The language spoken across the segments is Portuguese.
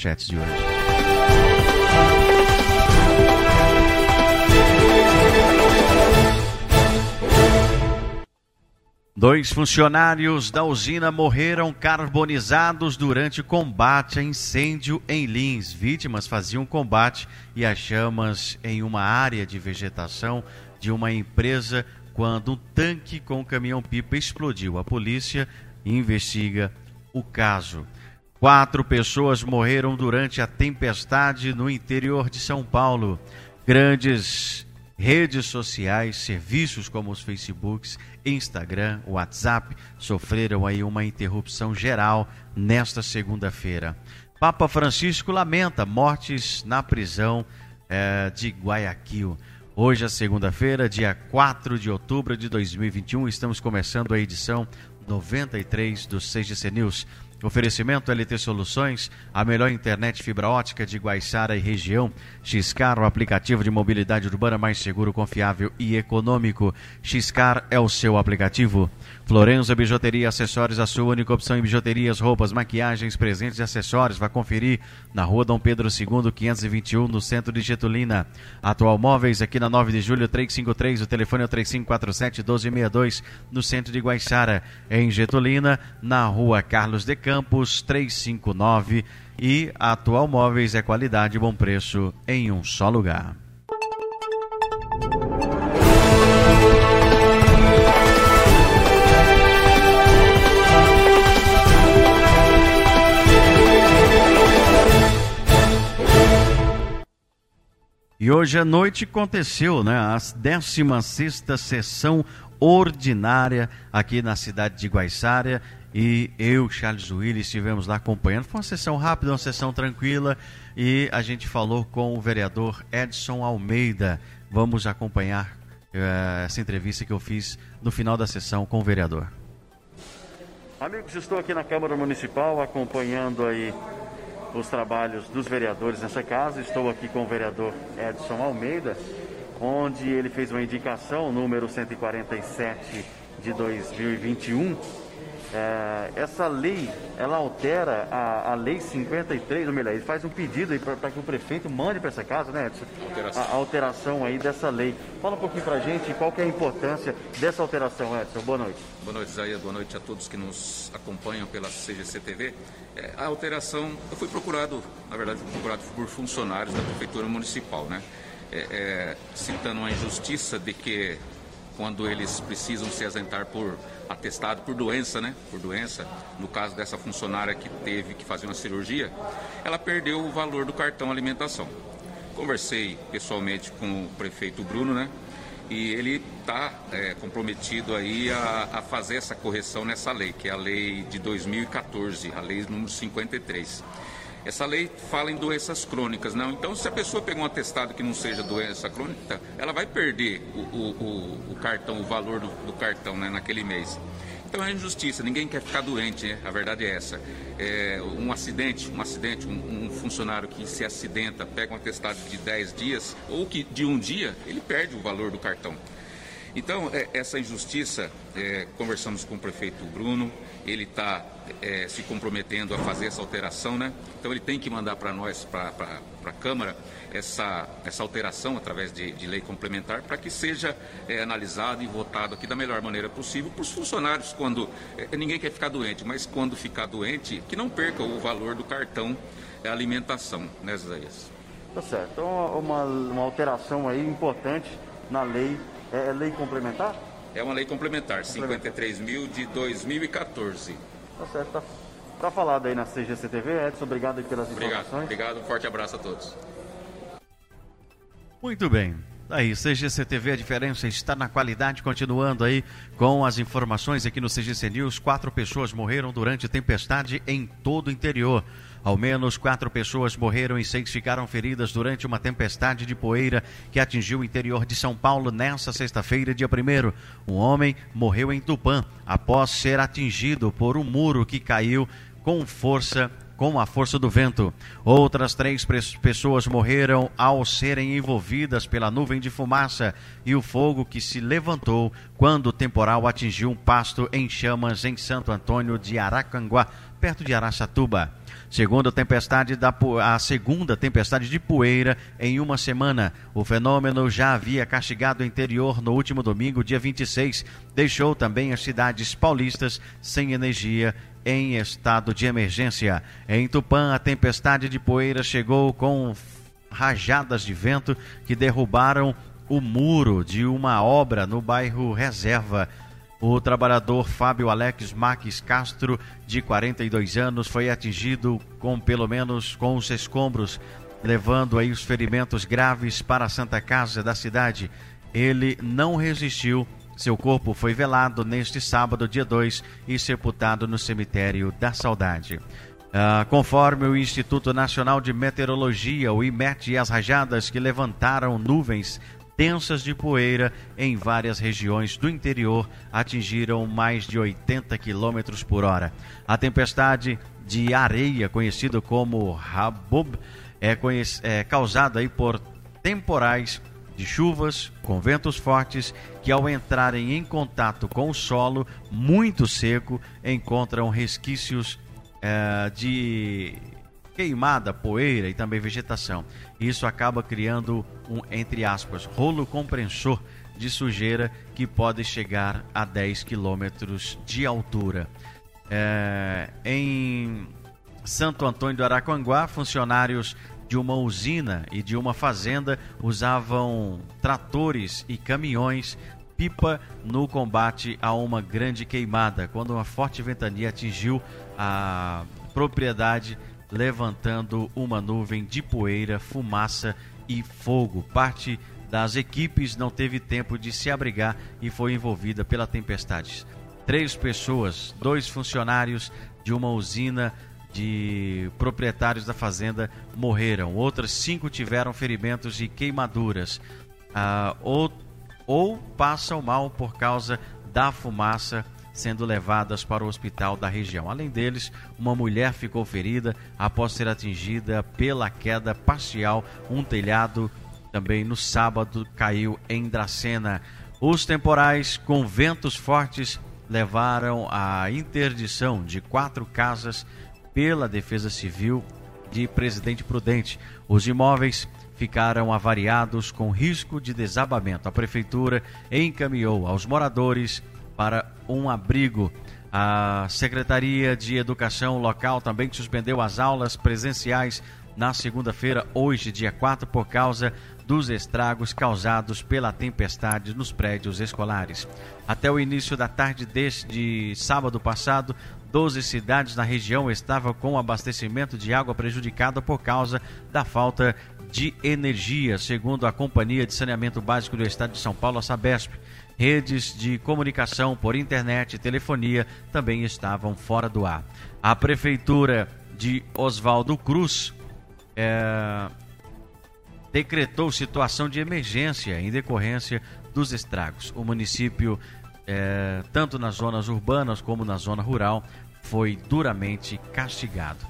manchetes de hoje. Dois funcionários da usina morreram carbonizados durante combate a incêndio em Lins. Vítimas faziam combate e as chamas em uma área de vegetação de uma empresa quando um tanque com caminhão-pipa explodiu. A polícia investiga o caso. Quatro pessoas morreram durante a tempestade no interior de São Paulo. Grandes redes sociais, serviços como os Facebooks, Instagram, WhatsApp sofreram aí uma interrupção geral nesta segunda-feira. Papa Francisco lamenta mortes na prisão eh, de Guayaquil. Hoje é segunda-feira, dia 4 de outubro de 2021, estamos começando a edição 93 do CGC News. Oferecimento LT Soluções, a melhor internet fibra ótica de Guaiçara e região. Xcar, o aplicativo de mobilidade urbana mais seguro, confiável e econômico. Xcar é o seu aplicativo. Florença Bijuteria Acessórios, a sua única opção em bijuterias, roupas, maquiagens, presentes e acessórios. Vá conferir na rua Dom Pedro II, 521, no centro de Getulina. Atual Móveis, aqui na 9 de julho, 353. O telefone é o 3547-1262, no centro de Guaiçara. Em Getulina, na rua Carlos de Campos, 359. E a Atual Móveis é qualidade e bom preço em um só lugar. E hoje à noite aconteceu né, a 16 sessão ordinária aqui na cidade de Guaiçara e eu, Charles Willis, estivemos lá acompanhando. Foi uma sessão rápida, uma sessão tranquila e a gente falou com o vereador Edson Almeida. Vamos acompanhar uh, essa entrevista que eu fiz no final da sessão com o vereador. Amigos, estou aqui na Câmara Municipal acompanhando aí os trabalhos dos vereadores nessa casa. Estou aqui com o vereador Edson Almeida, onde ele fez uma indicação, número 147 de 2021, é, essa lei, ela altera a, a lei 53, ou melhor, ele faz um pedido para que o prefeito mande para essa casa, né, Edson? Alteração. A, a, alteração aí dessa lei. Fala um pouquinho para a gente qual que é a importância dessa alteração, Edson. Boa noite. Boa noite, Zaya. Boa noite a todos que nos acompanham pela CGC TV. É, a alteração, eu fui procurado, na verdade, fui procurado por funcionários da Prefeitura Municipal, né? É, é, citando a injustiça de que quando eles precisam se ausentar por atestado por doença, né? Por doença. No caso dessa funcionária que teve que fazer uma cirurgia, ela perdeu o valor do cartão alimentação. Conversei pessoalmente com o prefeito Bruno, né? E ele está é, comprometido aí a, a, fazer essa correção nessa lei, que é a lei de 2014, a lei número 53. Essa lei fala em doenças crônicas, não? Então, se a pessoa pegar um atestado que não seja doença crônica, ela vai perder o, o, o, cartão, o valor do, do cartão né, naquele mês. Então é injustiça, ninguém quer ficar doente, né? a verdade é essa. É, um acidente, um acidente, um, um, funcionário que se acidenta, pega um atestado de 10 dias ou que de um dia, ele perde o valor do cartão. Então, é, essa injustiça, é, conversamos com o prefeito Bruno, ele está é, se comprometendo a fazer essa alteração, né? Então, ele tem que mandar para nós, para a Câmara, essa, essa alteração através de, de lei complementar para que seja é, analisado e votado aqui da melhor maneira possível para os funcionários, quando é, ninguém quer ficar doente, mas quando ficar doente, que não perca o valor do cartão é, alimentação, né, Zéias? Tá certo. Então, uma, uma alteração aí importante na lei é, é lei complementar? É uma lei complementar, 53 mil de 2014. Tá certo, tá, tá falado aí na CGCTV. Edson, obrigado aí pelas obrigado, informações. Obrigado, um forte abraço a todos. Muito bem. Aí, CGCTV, a diferença está na qualidade. Continuando aí com as informações aqui no CGC News. Quatro pessoas morreram durante tempestade em todo o interior. Ao menos quatro pessoas morreram e seis ficaram feridas durante uma tempestade de poeira que atingiu o interior de São Paulo nesta sexta-feira, dia 1. Um homem morreu em Tupã após ser atingido por um muro que caiu com força com a força do vento. Outras três pessoas morreram ao serem envolvidas pela nuvem de fumaça e o fogo que se levantou quando o temporal atingiu um pasto em chamas em Santo Antônio de Aracanguá, perto de Araçatuba. Segundo tempestade da, a segunda tempestade de poeira em uma semana. O fenômeno já havia castigado o interior no último domingo, dia 26. Deixou também as cidades paulistas sem energia em estado de emergência. Em Tupã, a tempestade de poeira chegou com rajadas de vento que derrubaram o muro de uma obra no bairro Reserva o trabalhador Fábio Alex Maques Castro, de 42 anos, foi atingido com pelo menos com os escombros, levando aí os ferimentos graves para a Santa Casa da cidade. Ele não resistiu. Seu corpo foi velado neste sábado, dia 2, e sepultado no cemitério da Saudade. Ah, conforme o Instituto Nacional de Meteorologia, o IMET, as rajadas que levantaram nuvens densas de poeira em várias regiões do interior atingiram mais de 80 km por hora. A tempestade de areia, conhecida como Habub, é, é causada por temporais de chuvas com ventos fortes que, ao entrarem em contato com o solo muito seco, encontram resquícios é, de queimada, poeira e também vegetação. Isso acaba criando um, entre aspas, rolo compressor de sujeira que pode chegar a 10 quilômetros de altura. É, em Santo Antônio do Aracanguá, funcionários de uma usina e de uma fazenda usavam tratores e caminhões pipa no combate a uma grande queimada, quando uma forte ventania atingiu a propriedade levantando uma nuvem de poeira, fumaça e fogo. Parte das equipes não teve tempo de se abrigar e foi envolvida pela tempestade. Três pessoas, dois funcionários de uma usina de proprietários da fazenda morreram. Outras cinco tiveram ferimentos e queimaduras. Ah, ou, ou passam mal por causa da fumaça sendo levadas para o hospital da região. Além deles, uma mulher ficou ferida após ser atingida pela queda parcial. Um telhado também no sábado caiu em Dracena. Os temporais com ventos fortes levaram à interdição de quatro casas pela Defesa Civil de Presidente Prudente. Os imóveis ficaram avariados com risco de desabamento. A prefeitura encaminhou aos moradores para um abrigo. A Secretaria de Educação local também suspendeu as aulas presenciais na segunda-feira, hoje, dia 4, por causa dos estragos causados pela tempestade nos prédios escolares. Até o início da tarde deste sábado passado, 12 cidades na região estavam com abastecimento de água prejudicado por causa da falta de energia, segundo a Companhia de Saneamento Básico do Estado de São Paulo, a Sabesp. Redes de comunicação por internet e telefonia também estavam fora do ar. A Prefeitura de Oswaldo Cruz é, decretou situação de emergência em decorrência dos estragos. O município, é, tanto nas zonas urbanas como na zona rural, foi duramente castigado.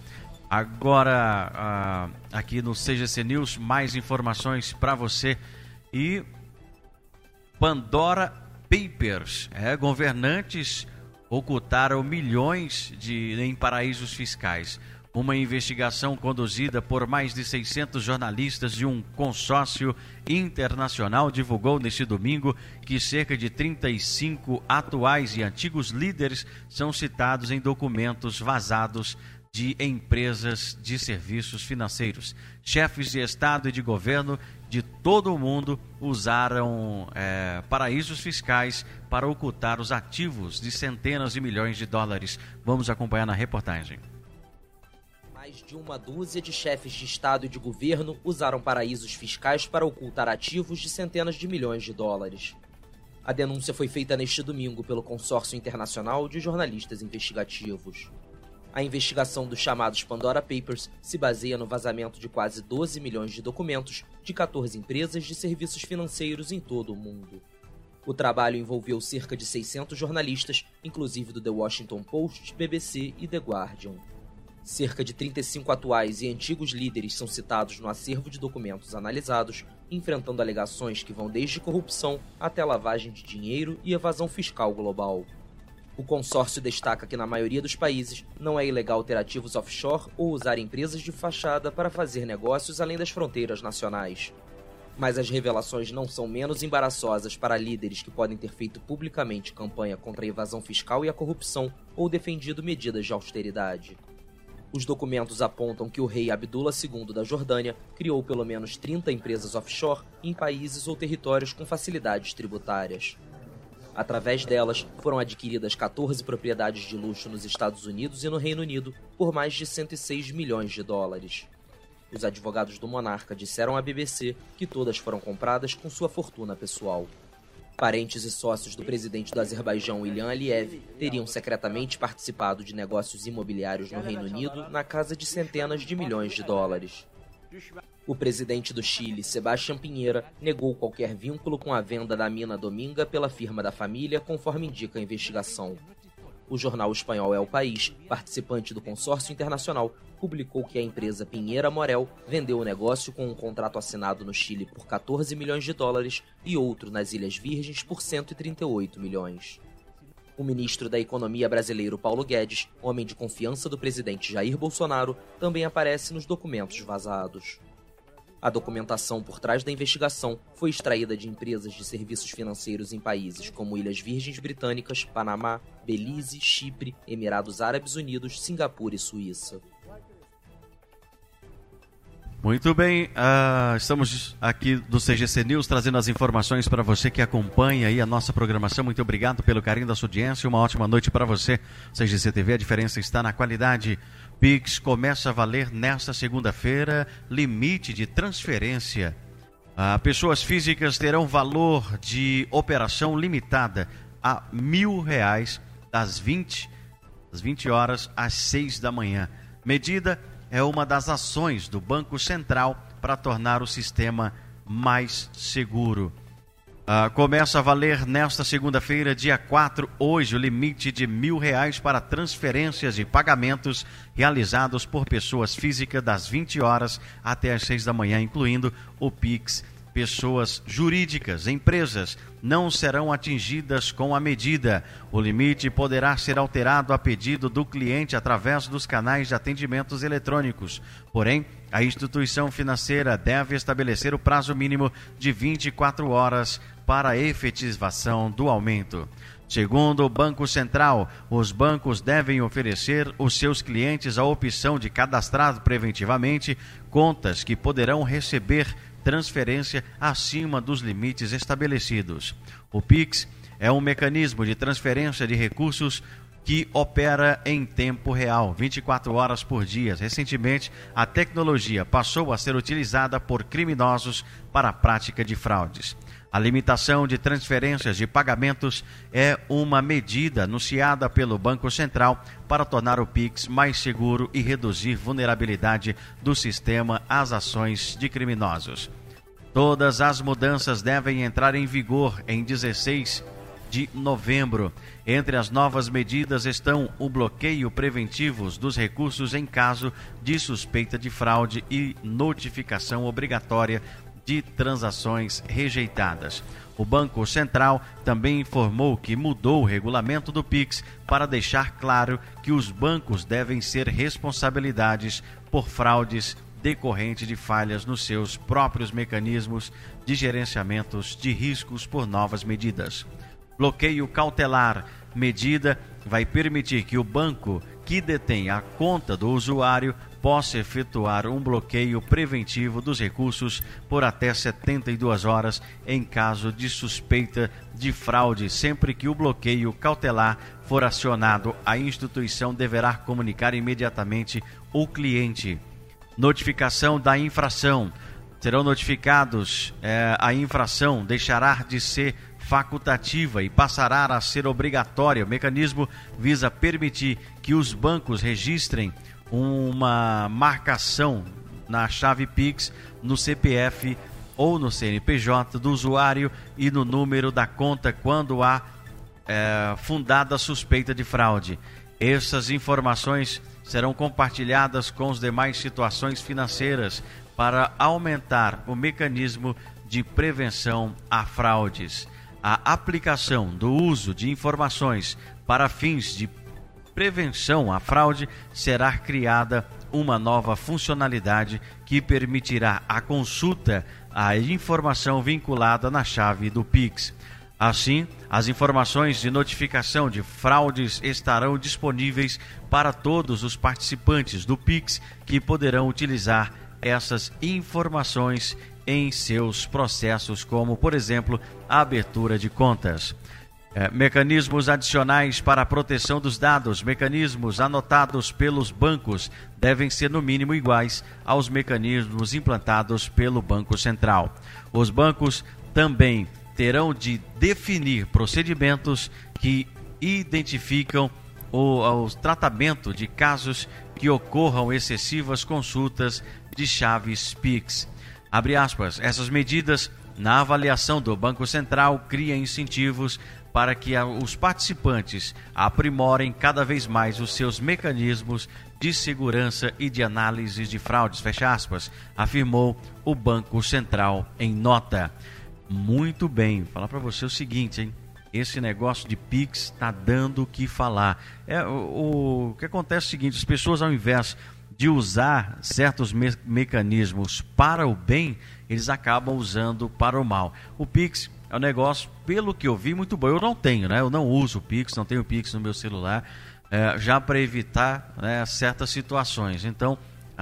Agora, aqui no CGC News, mais informações para você e Pandora Papers. É, governantes ocultaram milhões de, em paraísos fiscais. Uma investigação conduzida por mais de 600 jornalistas de um consórcio internacional divulgou neste domingo que cerca de 35 atuais e antigos líderes são citados em documentos vazados de empresas de serviços financeiros. Chefes de Estado e de governo de todo o mundo usaram é, paraísos fiscais para ocultar os ativos de centenas de milhões de dólares. Vamos acompanhar na reportagem. De uma dúzia de chefes de Estado e de governo usaram paraísos fiscais para ocultar ativos de centenas de milhões de dólares. A denúncia foi feita neste domingo pelo Consórcio Internacional de Jornalistas Investigativos. A investigação dos chamados Pandora Papers se baseia no vazamento de quase 12 milhões de documentos de 14 empresas de serviços financeiros em todo o mundo. O trabalho envolveu cerca de 600 jornalistas, inclusive do The Washington Post, BBC e The Guardian. Cerca de 35 atuais e antigos líderes são citados no acervo de documentos analisados, enfrentando alegações que vão desde corrupção até lavagem de dinheiro e evasão fiscal global. O consórcio destaca que na maioria dos países não é ilegal ter ativos offshore ou usar empresas de fachada para fazer negócios além das fronteiras nacionais. Mas as revelações não são menos embaraçosas para líderes que podem ter feito publicamente campanha contra a evasão fiscal e a corrupção ou defendido medidas de austeridade. Os documentos apontam que o rei Abdullah II da Jordânia criou pelo menos 30 empresas offshore em países ou territórios com facilidades tributárias. Através delas, foram adquiridas 14 propriedades de luxo nos Estados Unidos e no Reino Unido por mais de 106 milhões de dólares. Os advogados do monarca disseram à BBC que todas foram compradas com sua fortuna pessoal. Parentes e sócios do presidente do Azerbaijão, Ilham Aliyev, teriam secretamente participado de negócios imobiliários no Reino Unido na casa de centenas de milhões de dólares. O presidente do Chile, Sebastião Pinheira, negou qualquer vínculo com a venda da mina Dominga pela firma da família, conforme indica a investigação. O jornal espanhol o País, participante do consórcio internacional, publicou que a empresa Pinheira Morel vendeu o negócio com um contrato assinado no Chile por 14 milhões de dólares e outro nas Ilhas Virgens por 138 milhões. O ministro da Economia brasileiro Paulo Guedes, homem de confiança do presidente Jair Bolsonaro, também aparece nos documentos vazados. A documentação por trás da investigação foi extraída de empresas de serviços financeiros em países como Ilhas Virgens Britânicas, Panamá, Belize, Chipre, Emirados Árabes Unidos, Singapura e Suíça. Muito bem, uh, estamos aqui do CGC News trazendo as informações para você que acompanha aí a nossa programação. Muito obrigado pelo carinho da sua audiência. Uma ótima noite para você. CGC TV, a diferença está na qualidade. Pix começa a valer nesta segunda-feira. Limite de transferência. Uh, pessoas físicas terão valor de operação limitada a mil reais das 20, das 20 horas às 6 da manhã. Medida é uma das ações do Banco Central para tornar o sistema mais seguro. Uh, começa a valer nesta segunda-feira, dia 4, hoje, o limite de mil reais para transferências e pagamentos realizados por pessoas físicas das 20 horas até as 6 da manhã, incluindo o PIX pessoas jurídicas, empresas, não serão atingidas com a medida. O limite poderá ser alterado a pedido do cliente através dos canais de atendimentos eletrônicos. Porém, a instituição financeira deve estabelecer o prazo mínimo de 24 horas para a efetivação do aumento. Segundo o Banco Central, os bancos devem oferecer aos seus clientes a opção de cadastrar preventivamente contas que poderão receber transferência acima dos limites estabelecidos. O PIX é um mecanismo de transferência de recursos que opera em tempo real, 24 horas por dia. Recentemente, a tecnologia passou a ser utilizada por criminosos para a prática de fraudes. A limitação de transferências de pagamentos é uma medida anunciada pelo Banco Central para tornar o Pix mais seguro e reduzir vulnerabilidade do sistema às ações de criminosos. Todas as mudanças devem entrar em vigor em 16 de novembro. Entre as novas medidas estão o bloqueio preventivo dos recursos em caso de suspeita de fraude e notificação obrigatória de transações rejeitadas. O Banco Central também informou que mudou o regulamento do Pix para deixar claro que os bancos devem ser responsabilidades por fraudes decorrente de falhas nos seus próprios mecanismos de gerenciamentos de riscos por novas medidas. Bloqueio cautelar medida vai permitir que o banco que detém a conta do usuário possa efetuar um bloqueio preventivo dos recursos por até 72 horas em caso de suspeita de fraude. Sempre que o bloqueio cautelar for acionado, a instituição deverá comunicar imediatamente o cliente. Notificação da infração. Serão notificados é, a infração, deixará de ser facultativa e passará a ser obrigatória. O mecanismo visa permitir que os bancos registrem uma marcação na chave Pix no CPF ou no CNPJ do usuário e no número da conta quando há é, fundada suspeita de fraude. Essas informações serão compartilhadas com as demais situações financeiras para aumentar o mecanismo de prevenção a fraudes. A aplicação do uso de informações para fins de prevenção à fraude será criada uma nova funcionalidade que permitirá a consulta à informação vinculada na chave do Pix. Assim, as informações de notificação de fraudes estarão disponíveis para todos os participantes do Pix que poderão utilizar essas informações em seus processos, como, por exemplo, a abertura de contas. É, mecanismos adicionais para a proteção dos dados, mecanismos anotados pelos bancos, devem ser no mínimo iguais aos mecanismos implantados pelo Banco Central. Os bancos também terão de definir procedimentos que identificam o, o tratamento de casos que ocorram excessivas consultas de chaves PIX. Abre aspas, essas medidas na avaliação do Banco Central cria incentivos para que os participantes aprimorem cada vez mais os seus mecanismos de segurança e de análise de fraudes, fecha aspas, afirmou o Banco Central em nota. Muito bem, Vou falar para você o seguinte, hein? Esse negócio de Pix está dando o que falar. É, o, o, que acontece é o seguinte: as pessoas, ao invés de usar certos me mecanismos para o bem, eles acabam usando para o mal. O Pix é um negócio, pelo que eu vi, muito bom. Eu não tenho, né? Eu não uso o Pix, não tenho Pix no meu celular, é, já para evitar né, certas situações. Então,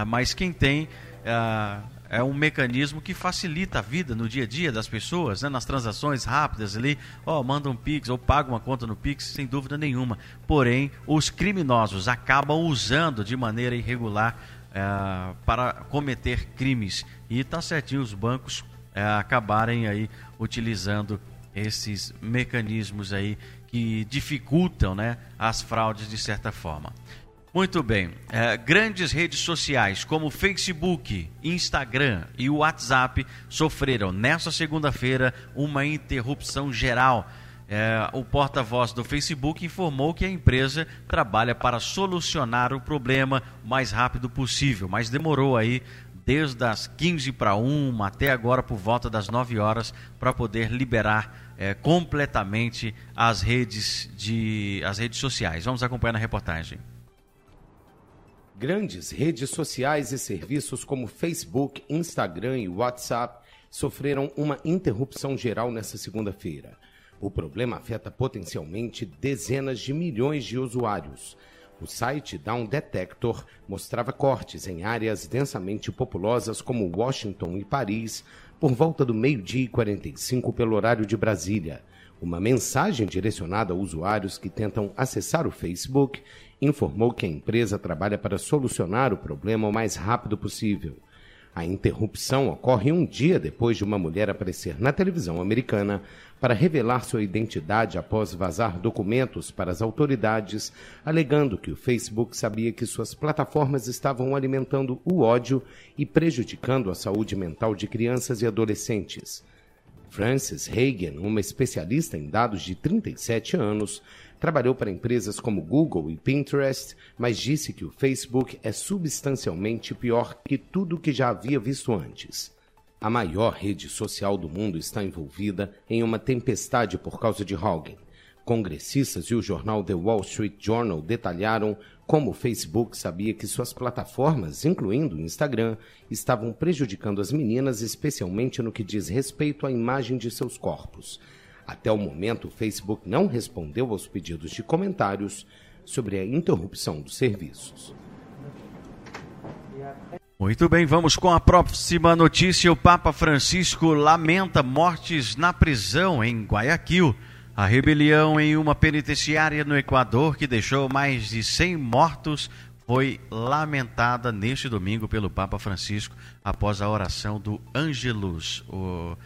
mas quem tem é, é, um mecanismo que facilita a vida no dia a dia das pessoas, né, nas transações rápidas ali. Ó, manda um Pix ou paga uma conta no Pix, sem dúvida nenhuma. Porém, os criminosos acabam usando de maneira irregular é, para cometer crimes. E tá certinho os bancos é, acabarem aí utilizando esses mecanismos aí que dificultam né, as fraudes de certa forma. Muito bem. É, grandes redes sociais como Facebook, Instagram e o WhatsApp sofreram nesta segunda-feira uma interrupção geral. É, o porta-voz do Facebook informou que a empresa trabalha para solucionar o problema o mais rápido possível, mas demorou aí desde as 15 para 1 até agora por volta das 9 horas para poder liberar é, completamente as redes de as redes sociais. Vamos acompanhar na reportagem. Grandes redes sociais e serviços como Facebook, Instagram e WhatsApp sofreram uma interrupção geral nesta segunda-feira. O problema afeta potencialmente dezenas de milhões de usuários o site Down Detector mostrava cortes em áreas densamente populosas como Washington e Paris por volta do meio-dia e 45 pelo horário de Brasília. Uma mensagem direcionada a usuários que tentam acessar o Facebook informou que a empresa trabalha para solucionar o problema o mais rápido possível. A interrupção ocorre um dia depois de uma mulher aparecer na televisão americana para revelar sua identidade após vazar documentos para as autoridades, alegando que o Facebook sabia que suas plataformas estavam alimentando o ódio e prejudicando a saúde mental de crianças e adolescentes. Frances Hagen, uma especialista em dados de 37 anos, trabalhou para empresas como Google e Pinterest, mas disse que o Facebook é substancialmente pior que tudo que já havia visto antes. A maior rede social do mundo está envolvida em uma tempestade por causa de Haugen. Congressistas e o jornal The Wall Street Journal detalharam como o Facebook sabia que suas plataformas, incluindo o Instagram, estavam prejudicando as meninas, especialmente no que diz respeito à imagem de seus corpos. Até o momento, o Facebook não respondeu aos pedidos de comentários sobre a interrupção dos serviços. Muito bem, vamos com a próxima notícia. O Papa Francisco lamenta mortes na prisão em Guayaquil. A rebelião em uma penitenciária no Equador, que deixou mais de 100 mortos, foi lamentada neste domingo pelo Papa Francisco após a oração do Angelus. O,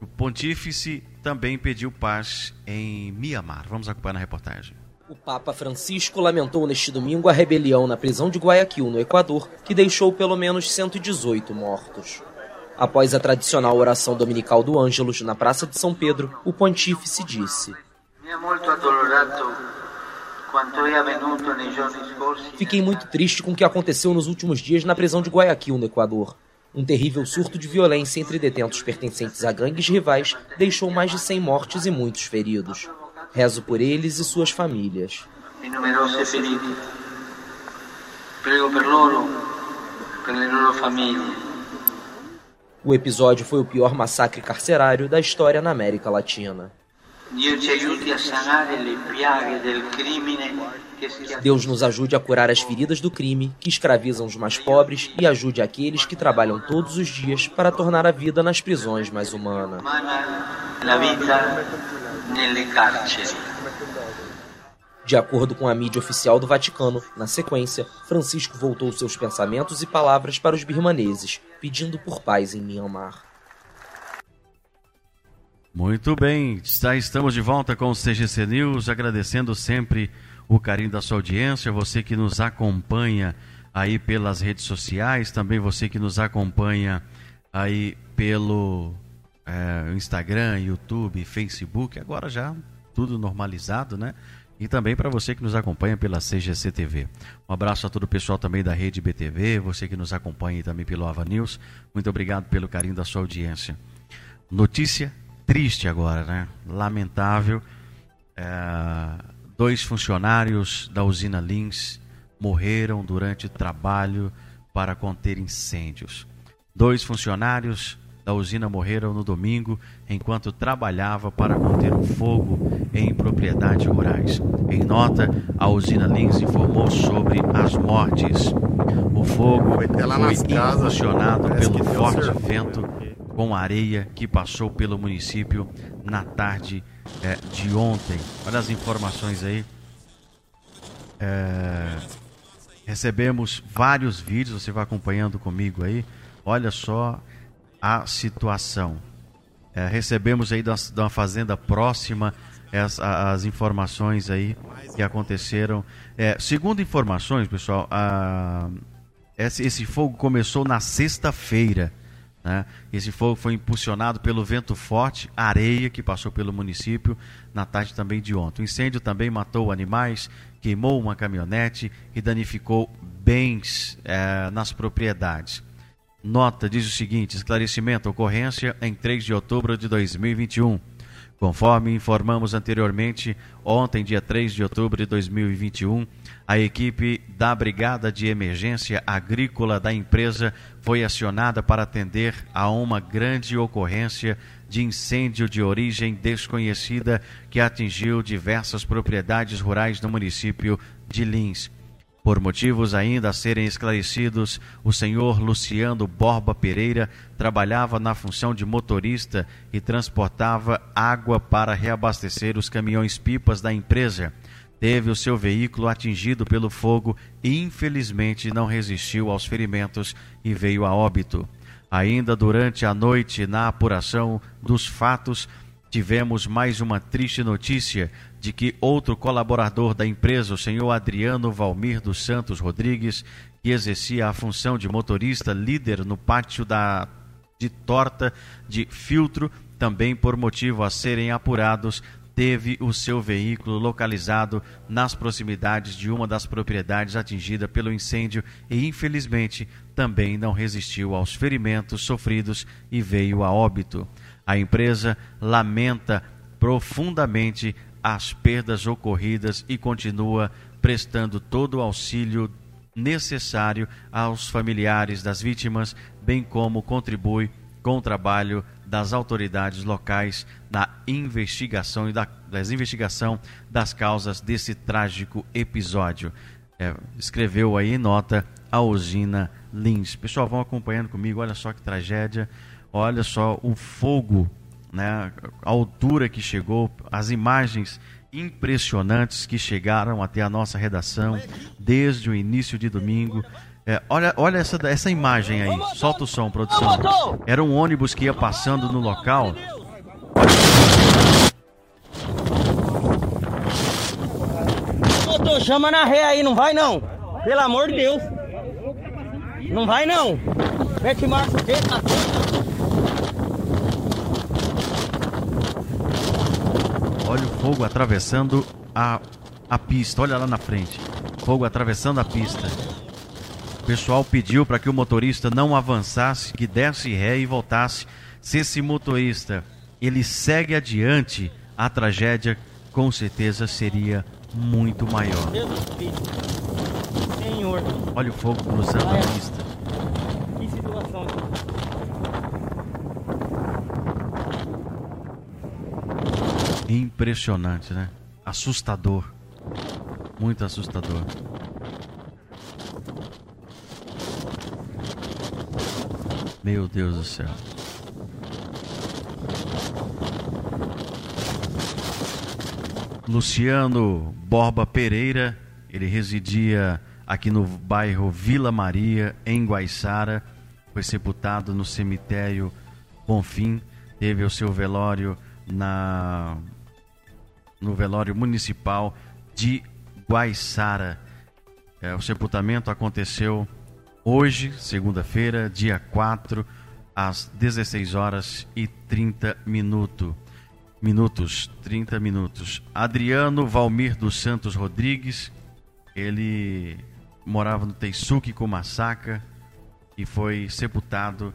o pontífice também pediu paz em Mianmar. Vamos acompanhar na reportagem. O Papa Francisco lamentou neste domingo a rebelião na prisão de Guayaquil, no Equador, que deixou pelo menos 118 mortos. Após a tradicional oração dominical do Ângelus na Praça de São Pedro, o pontífice disse: Fiquei muito triste com o que aconteceu nos últimos dias na prisão de Guayaquil, no Equador. Um terrível surto de violência entre detentos pertencentes a gangues rivais deixou mais de 100 mortes e muitos feridos. Rezo por eles e suas famílias. O episódio foi o pior massacre carcerário da história na América Latina. Deus nos ajude a curar as feridas do crime que escravizam os mais pobres e ajude aqueles que trabalham todos os dias para tornar a vida nas prisões mais humana. De acordo com a mídia oficial do Vaticano, na sequência, Francisco voltou seus pensamentos e palavras para os birmaneses, pedindo por paz em Myanmar. Muito bem, estamos de volta com o CGC News, agradecendo sempre o carinho da sua audiência, você que nos acompanha aí pelas redes sociais, também você que nos acompanha aí pelo é, Instagram, YouTube, Facebook, agora já tudo normalizado, né? e também para você que nos acompanha pela CGC TV. Um abraço a todo o pessoal também da Rede BTV, você que nos acompanha também pelo Ava News. Muito obrigado pelo carinho da sua audiência. Notícia triste agora, né? Lamentável. É, dois funcionários da usina Lins morreram durante trabalho para conter incêndios. Dois funcionários da usina morreram no domingo enquanto trabalhava para conter o fogo em propriedades rurais. Em nota, a usina Lins informou sobre as mortes. O fogo foi impulsionado pelo forte vento com areia que passou pelo município na tarde é, de ontem. Olha as informações aí. É, recebemos vários vídeos, você vai acompanhando comigo aí. Olha só a situação. É, recebemos aí de uma fazenda próxima as, as, informações aí que aconteceram. É, segundo informações, pessoal, a, esse, esse, fogo começou na sexta-feira. Né? Esse fogo foi impulsionado pelo vento forte, areia que passou pelo município na tarde também de ontem. O incêndio também matou animais, queimou uma caminhonete e danificou bens é, nas propriedades. Nota diz o seguinte: esclarecimento, ocorrência em 3 de outubro de 2021. Conforme informamos anteriormente, ontem, dia 3 de outubro de 2021, a equipe da Brigada de Emergência Agrícola da empresa foi acionada para atender a uma grande ocorrência de incêndio de origem desconhecida que atingiu diversas propriedades rurais do município de Lins. Por motivos ainda a serem esclarecidos, o senhor Luciano Borba Pereira trabalhava na função de motorista e transportava água para reabastecer os caminhões-pipas da empresa. Teve o seu veículo atingido pelo fogo e, infelizmente, não resistiu aos ferimentos e veio a óbito. Ainda durante a noite, na apuração dos fatos, tivemos mais uma triste notícia de que outro colaborador da empresa, o senhor Adriano Valmir dos Santos Rodrigues, que exercia a função de motorista líder no pátio da de torta de filtro, também por motivo a serem apurados, teve o seu veículo localizado nas proximidades de uma das propriedades atingida pelo incêndio e, infelizmente, também não resistiu aos ferimentos sofridos e veio a óbito. A empresa lamenta profundamente as perdas ocorridas e continua prestando todo o auxílio necessário aos familiares das vítimas, bem como contribui com o trabalho das autoridades locais na investigação e da, das investigação das causas desse trágico episódio. É, escreveu aí nota a usina Lins. Pessoal, vão acompanhando comigo, olha só que tragédia, olha só o fogo né, a altura que chegou, as imagens impressionantes que chegaram até a nossa redação desde o início de domingo. É, olha olha essa, essa imagem aí, solta o som, produção. Era um ônibus que ia passando no local. Doutor, chama na ré aí, não vai não. Pelo amor de Deus. Não vai não. Mete marcha o? Tá Olha o fogo atravessando a a pista. Olha lá na frente. Fogo atravessando a pista. O pessoal pediu para que o motorista não avançasse, que desse ré e voltasse. Se esse motorista ele segue adiante, a tragédia com certeza seria muito maior. Senhor. Olha o fogo cruzando a pista. Que situação. Impressionante, né? Assustador. Muito assustador. Meu Deus do céu. Luciano Borba Pereira, ele residia aqui no bairro Vila Maria, em Guaiçara, foi sepultado no cemitério Bonfim, teve o seu velório na no velório municipal de Guaiçara. É, o sepultamento aconteceu hoje, segunda-feira, dia 4, às 16 horas e 30 minutos. Minutos, 30 minutos. Adriano Valmir dos Santos Rodrigues, ele morava no Teisuque com Massacra e foi sepultado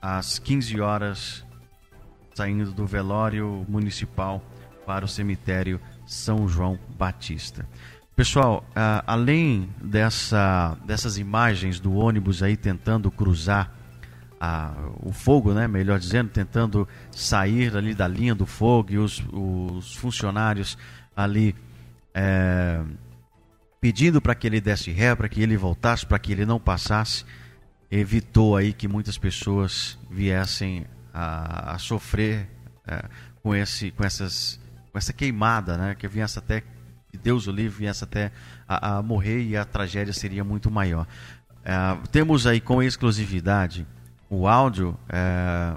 às 15 horas, saindo do velório municipal para o cemitério São João Batista. Pessoal, uh, além dessa, dessas imagens do ônibus aí tentando cruzar a, o fogo, né, melhor dizendo, tentando sair ali da linha do fogo e os, os funcionários ali é, pedindo para que ele desse ré, para que ele voltasse, para que ele não passasse, evitou aí que muitas pessoas viessem a, a sofrer é, com, esse, com, essas, com essa queimada, né, que viesse até, que Deus o livre, viesse até a, a morrer e a tragédia seria muito maior. É, temos aí com exclusividade o áudio é,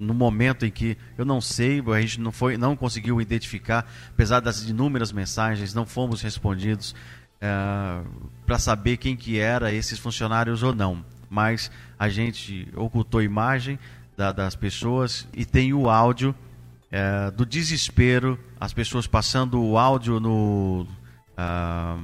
no momento em que eu não sei, a gente não foi, não conseguiu identificar, apesar das inúmeras mensagens, não fomos respondidos é, para saber quem que era esses funcionários ou não. Mas a gente ocultou imagem da, das pessoas e tem o áudio é, do desespero, as pessoas passando o áudio no uh,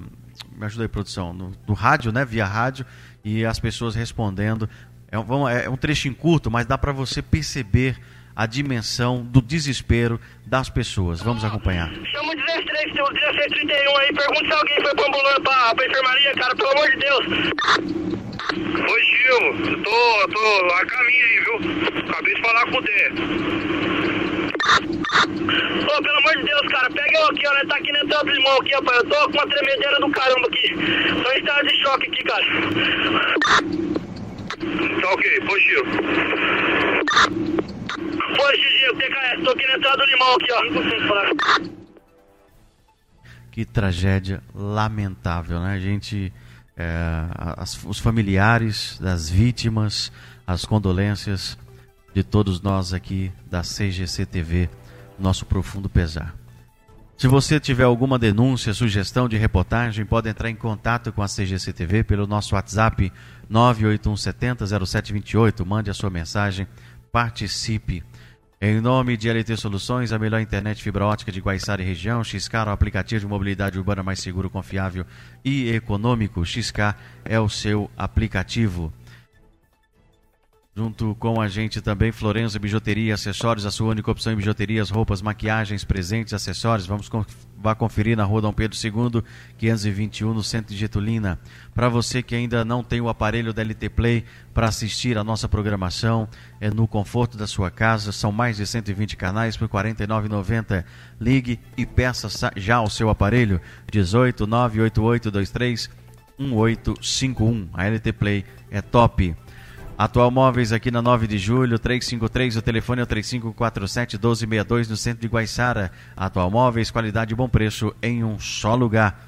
me ajuda aí, produção, no, rádio, né, via rádio e as pessoas respondendo é um, é um trechinho curto, mas dá para você perceber a dimensão do desespero das pessoas. Vamos acompanhar. Chama o 16, 1631 aí, pergunta se alguém foi pra ambulância, pra, pra enfermaria, cara, pelo amor de Deus. Oi, Gil, tô, tô a caminho aí, viu? Acabei de falar com o D. Ô, pelo amor de Deus, cara, pega eu aqui, ó, nós tá aqui dentro do limão aqui, rapaz. Eu tô com uma tremedeira do caramba aqui. Tô em de choque aqui, cara. Tá ok, foi Gil. Foi Gil, TKS, tô aqui na entrada do limão aqui, ó. Que tragédia lamentável, né? A gente, é, as, os familiares das vítimas, as condolências de todos nós aqui da CGC TV, nosso profundo pesar. Se você tiver alguma denúncia, sugestão de reportagem, pode entrar em contato com a CGC TV pelo nosso WhatsApp 981700728. Mande a sua mensagem, participe. Em nome de LT Soluções, a melhor internet fibra ótica de Guaiçara e região, XK, o aplicativo de mobilidade urbana mais seguro, confiável e econômico. XK é o seu aplicativo. Junto com a gente também Florenzo Bijuteria, acessórios, a sua única opção em bijuterias, roupas, maquiagens, presentes, acessórios. Vamos vá conferir na Rua Dom Pedro II, 521, no centro de Getulina. Para você que ainda não tem o aparelho da LT Play para assistir a nossa programação, é no conforto da sua casa, são mais de 120 canais por R$ 49,90. Ligue e peça já o seu aparelho 18 98823 1851. A LT Play é top. Atual Móveis aqui na 9 de julho, 353, o telefone é o 3547-1262 no centro de Guaiçara. Atual Móveis, qualidade e bom preço em um só lugar.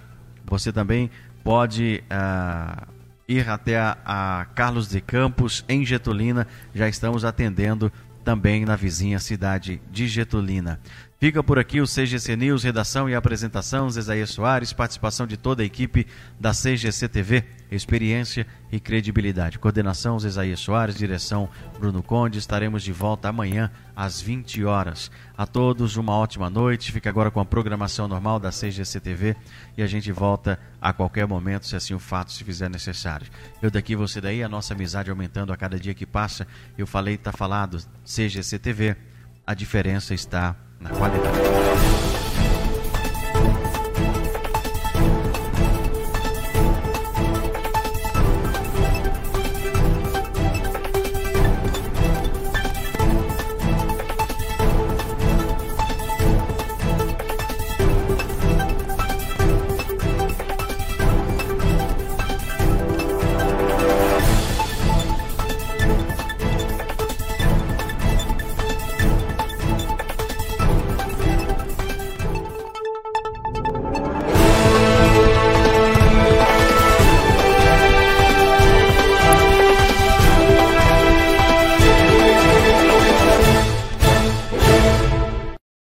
Você também pode uh, ir até a, a Carlos de Campos, em Getulina. Já estamos atendendo também na vizinha cidade de Getulina. Fica por aqui o CGC News, redação e apresentação, Zezaia Soares, participação de toda a equipe da CGC TV, experiência e credibilidade. Coordenação Zezaia Soares, direção Bruno Conde. Estaremos de volta amanhã às 20 horas. A todos uma ótima noite. Fica agora com a programação normal da CGC TV e a gente volta a qualquer momento, se assim o fato se fizer necessário. Eu daqui, você daí, a nossa amizade aumentando a cada dia que passa. Eu falei, tá falado, CGC TV. A diferença está na qualidade.